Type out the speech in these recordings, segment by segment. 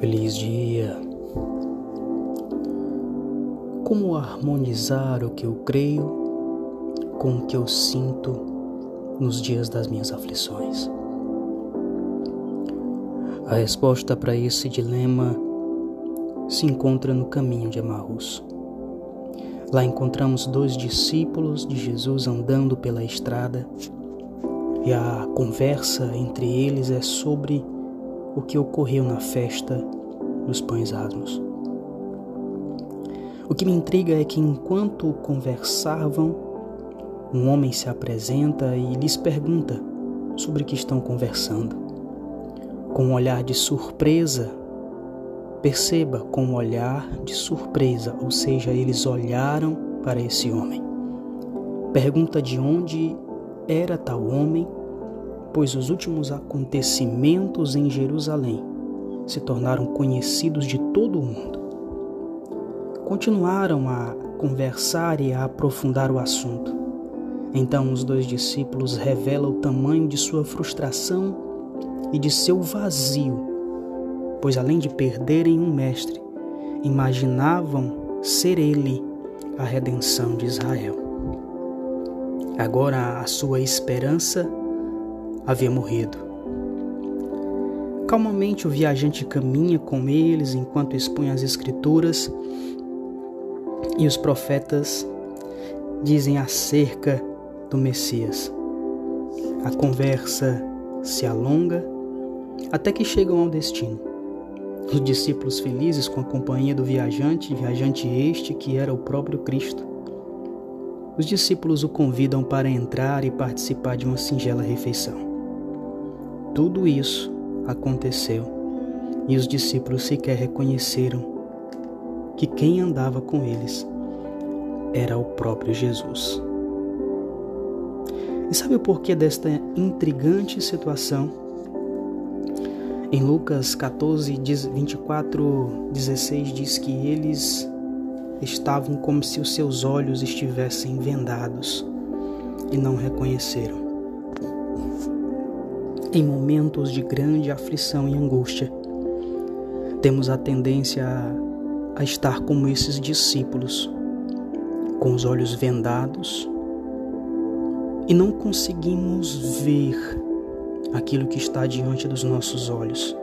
Feliz dia. Como harmonizar o que eu creio com o que eu sinto nos dias das minhas aflições? A resposta para esse dilema se encontra no caminho de Emmaus. Lá encontramos dois discípulos de Jesus andando pela estrada e a conversa entre eles é sobre o que ocorreu na festa dos pães asmos. O que me intriga é que enquanto conversavam, um homem se apresenta e lhes pergunta sobre o que estão conversando. Com um olhar de surpresa, perceba com um olhar de surpresa, ou seja, eles olharam para esse homem. Pergunta de onde era tal homem pois os últimos acontecimentos em Jerusalém se tornaram conhecidos de todo o mundo. Continuaram a conversar e a aprofundar o assunto. Então os dois discípulos revelam o tamanho de sua frustração e de seu vazio, pois além de perderem um mestre, imaginavam ser ele a redenção de Israel. Agora a sua esperança havia morrido. Calmamente o viajante caminha com eles enquanto expõe as Escrituras e os profetas dizem acerca do Messias. A conversa se alonga até que chegam ao destino. Os discípulos felizes com a companhia do viajante, viajante este que era o próprio Cristo. Os discípulos o convidam para entrar e participar de uma singela refeição. Tudo isso aconteceu e os discípulos sequer reconheceram que quem andava com eles era o próprio Jesus. E sabe o porquê desta intrigante situação? Em Lucas 14, 24, 16 diz que eles estavam como se os seus olhos estivessem vendados e não reconheceram em momentos de grande aflição e angústia. Temos a tendência a, a estar como esses discípulos, com os olhos vendados e não conseguimos ver aquilo que está diante dos nossos olhos.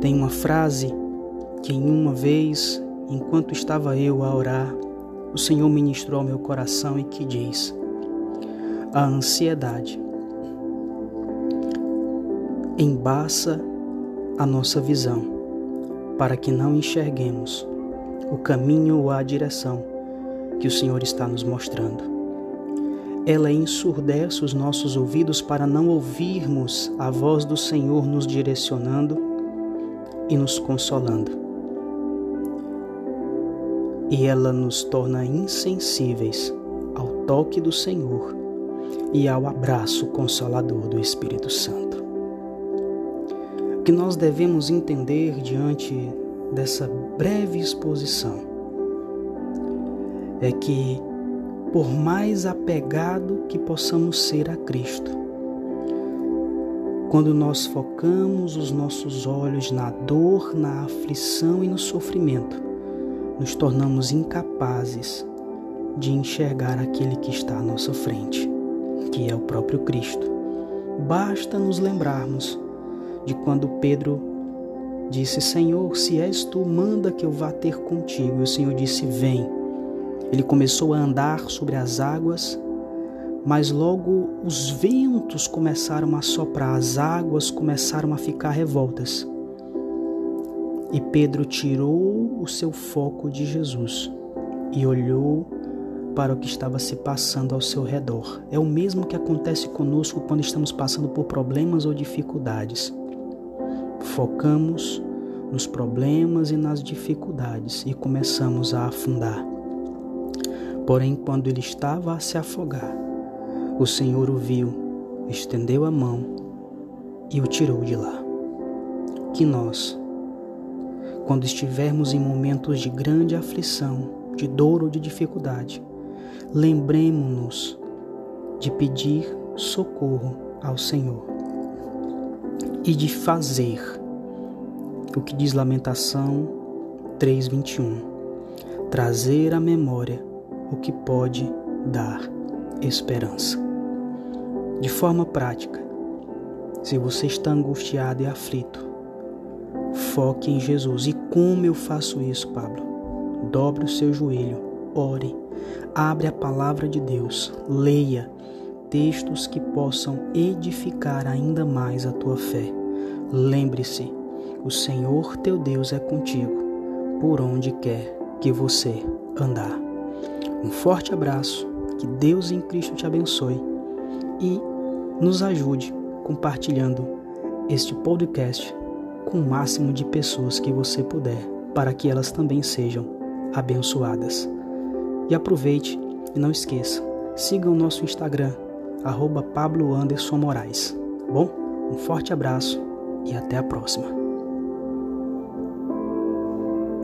Tem uma frase que em uma vez, enquanto estava eu a orar, o Senhor ministrou ao meu coração e que diz: A ansiedade embaça a nossa visão, para que não enxerguemos o caminho ou a direção que o Senhor está nos mostrando. Ela ensurdece os nossos ouvidos para não ouvirmos a voz do Senhor nos direcionando e nos consolando. E ela nos torna insensíveis ao toque do Senhor e ao abraço consolador do Espírito Santo. O que nós devemos entender diante dessa breve exposição é que, por mais apegado que possamos ser a Cristo, quando nós focamos os nossos olhos na dor, na aflição e no sofrimento, nos tornamos incapazes de enxergar aquele que está à nossa frente, que é o próprio Cristo. Basta nos lembrarmos de quando Pedro disse: Senhor, se és tu, manda que eu vá ter contigo. E o Senhor disse: Vem. Ele começou a andar sobre as águas, mas logo os ventos começaram a soprar, as águas começaram a ficar revoltas. E Pedro tirou o seu foco de Jesus e olhou para o que estava se passando ao seu redor. É o mesmo que acontece conosco quando estamos passando por problemas ou dificuldades. Focamos nos problemas e nas dificuldades e começamos a afundar. Porém, quando ele estava a se afogar, o Senhor o viu, estendeu a mão e o tirou de lá. Que nós, quando estivermos em momentos de grande aflição, de dor ou de dificuldade, lembremos-nos de pedir socorro ao Senhor e de fazer o que diz Lamentação 3:21. Trazer à memória o que pode dar esperança. De forma prática, se você está angustiado e aflito, foque em Jesus. E como eu faço isso, Pablo? Dobre o seu joelho, ore, abre a palavra de Deus, leia textos que possam edificar ainda mais a tua fé. Lembre-se, o Senhor teu Deus é contigo, por onde quer que você andar. Um forte abraço, que Deus em Cristo te abençoe e nos ajude compartilhando este podcast com o máximo de pessoas que você puder, para que elas também sejam abençoadas. E aproveite e não esqueça, siga o nosso Instagram, arroba Pablo Anderson Moraes. Bom, um forte abraço e até a próxima.